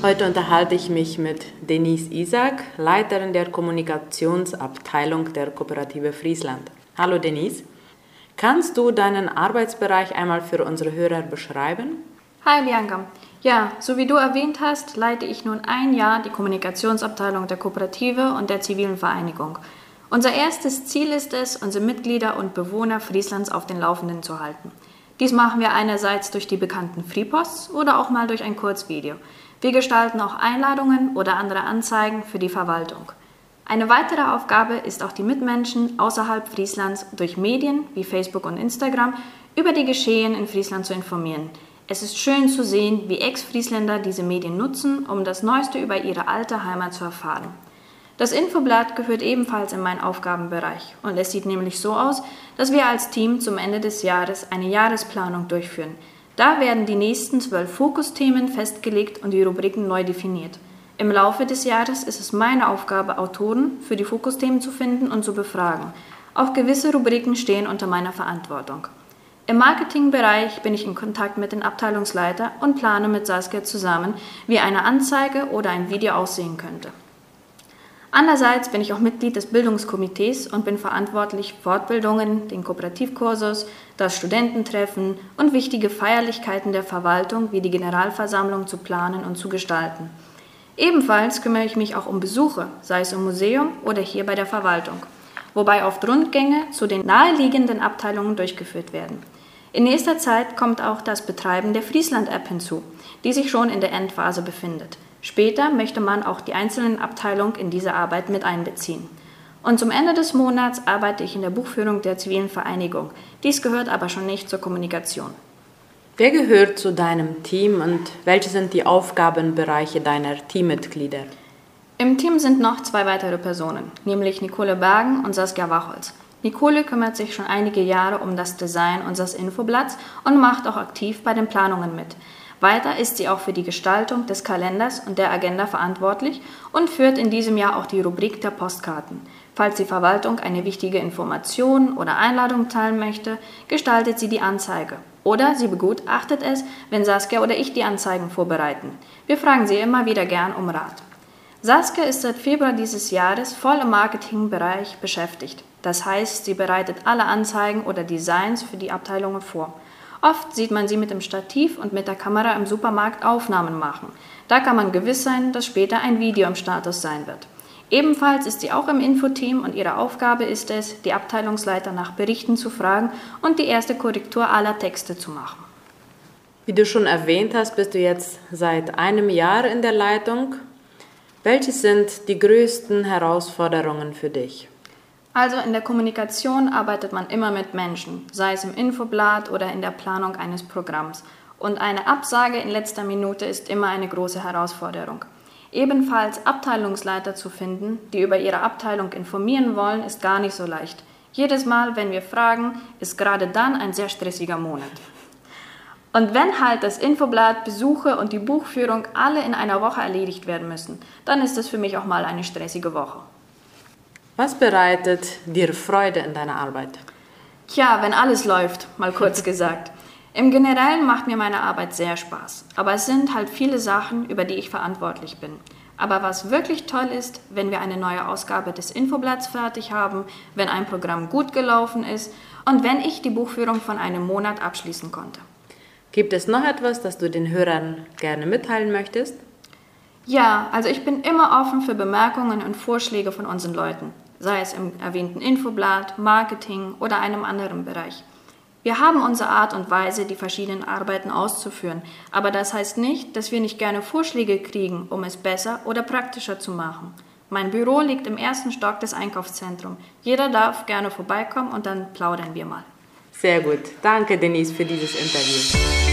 Heute unterhalte ich mich mit Denise Isaac, Leiterin der Kommunikationsabteilung der Kooperative Friesland. Hallo Denise. Kannst du deinen Arbeitsbereich einmal für unsere Hörer beschreiben? Hi Bianca. Ja, so wie du erwähnt hast, leite ich nun ein Jahr die Kommunikationsabteilung der Kooperative und der zivilen Vereinigung. Unser erstes Ziel ist es, unsere Mitglieder und Bewohner Frieslands auf den Laufenden zu halten. Dies machen wir einerseits durch die bekannten Freeposts oder auch mal durch ein Kurzvideo. Wir gestalten auch Einladungen oder andere Anzeigen für die Verwaltung. Eine weitere Aufgabe ist auch die Mitmenschen außerhalb Frieslands durch Medien wie Facebook und Instagram über die Geschehen in Friesland zu informieren. Es ist schön zu sehen, wie Ex-Friesländer diese Medien nutzen, um das Neueste über ihre alte Heimat zu erfahren. Das Infoblatt gehört ebenfalls in meinen Aufgabenbereich und es sieht nämlich so aus, dass wir als Team zum Ende des Jahres eine Jahresplanung durchführen. Da werden die nächsten zwölf Fokusthemen festgelegt und die Rubriken neu definiert. Im Laufe des Jahres ist es meine Aufgabe, Autoren für die Fokusthemen zu finden und zu befragen. Auch gewisse Rubriken stehen unter meiner Verantwortung. Im Marketingbereich bin ich in Kontakt mit den Abteilungsleiter und plane mit Saskia zusammen, wie eine Anzeige oder ein Video aussehen könnte. Andererseits bin ich auch Mitglied des Bildungskomitees und bin verantwortlich für Fortbildungen, den Kooperativkursus, das Studententreffen und wichtige Feierlichkeiten der Verwaltung wie die Generalversammlung zu planen und zu gestalten. Ebenfalls kümmere ich mich auch um Besuche, sei es im Museum oder hier bei der Verwaltung, wobei oft Rundgänge zu den naheliegenden Abteilungen durchgeführt werden. In nächster Zeit kommt auch das Betreiben der Friesland-App hinzu, die sich schon in der Endphase befindet. Später möchte man auch die einzelnen Abteilungen in diese Arbeit mit einbeziehen. Und zum Ende des Monats arbeite ich in der Buchführung der zivilen Vereinigung. Dies gehört aber schon nicht zur Kommunikation. Wer gehört zu deinem Team und welche sind die Aufgabenbereiche deiner Teammitglieder? Im Team sind noch zwei weitere Personen, nämlich Nicole Bergen und Saskia Wachholz. Nicole kümmert sich schon einige Jahre um das Design unseres Infoblatts und macht auch aktiv bei den Planungen mit. Weiter ist sie auch für die Gestaltung des Kalenders und der Agenda verantwortlich und führt in diesem Jahr auch die Rubrik der Postkarten. Falls die Verwaltung eine wichtige Information oder Einladung teilen möchte, gestaltet sie die Anzeige. Oder sie begutachtet es, wenn Saskia oder ich die Anzeigen vorbereiten. Wir fragen sie immer wieder gern um Rat. Saskia ist seit Februar dieses Jahres voll im Marketingbereich beschäftigt. Das heißt, sie bereitet alle Anzeigen oder Designs für die Abteilungen vor. Oft sieht man sie mit dem Stativ und mit der Kamera im Supermarkt Aufnahmen machen. Da kann man gewiss sein, dass später ein Video im Status sein wird. Ebenfalls ist sie auch im Infoteam und ihre Aufgabe ist es, die Abteilungsleiter nach Berichten zu fragen und die erste Korrektur aller Texte zu machen. Wie du schon erwähnt hast, bist du jetzt seit einem Jahr in der Leitung. Welche sind die größten Herausforderungen für dich? Also in der Kommunikation arbeitet man immer mit Menschen, sei es im Infoblatt oder in der Planung eines Programms. Und eine Absage in letzter Minute ist immer eine große Herausforderung. Ebenfalls Abteilungsleiter zu finden, die über ihre Abteilung informieren wollen, ist gar nicht so leicht. Jedes Mal, wenn wir fragen, ist gerade dann ein sehr stressiger Monat. Und wenn halt das Infoblatt, Besuche und die Buchführung alle in einer Woche erledigt werden müssen, dann ist es für mich auch mal eine stressige Woche. Was bereitet dir Freude in deiner Arbeit? Tja, wenn alles läuft, mal kurz gesagt. Im Generellen macht mir meine Arbeit sehr Spaß, aber es sind halt viele Sachen, über die ich verantwortlich bin. Aber was wirklich toll ist, wenn wir eine neue Ausgabe des Infoblatts fertig haben, wenn ein Programm gut gelaufen ist und wenn ich die Buchführung von einem Monat abschließen konnte. Gibt es noch etwas, das du den Hörern gerne mitteilen möchtest? Ja, also ich bin immer offen für Bemerkungen und Vorschläge von unseren Leuten sei es im erwähnten Infoblatt, Marketing oder einem anderen Bereich. Wir haben unsere Art und Weise, die verschiedenen Arbeiten auszuführen, aber das heißt nicht, dass wir nicht gerne Vorschläge kriegen, um es besser oder praktischer zu machen. Mein Büro liegt im ersten Stock des Einkaufszentrums. Jeder darf gerne vorbeikommen und dann plaudern wir mal. Sehr gut. Danke, Denise, für dieses Interview.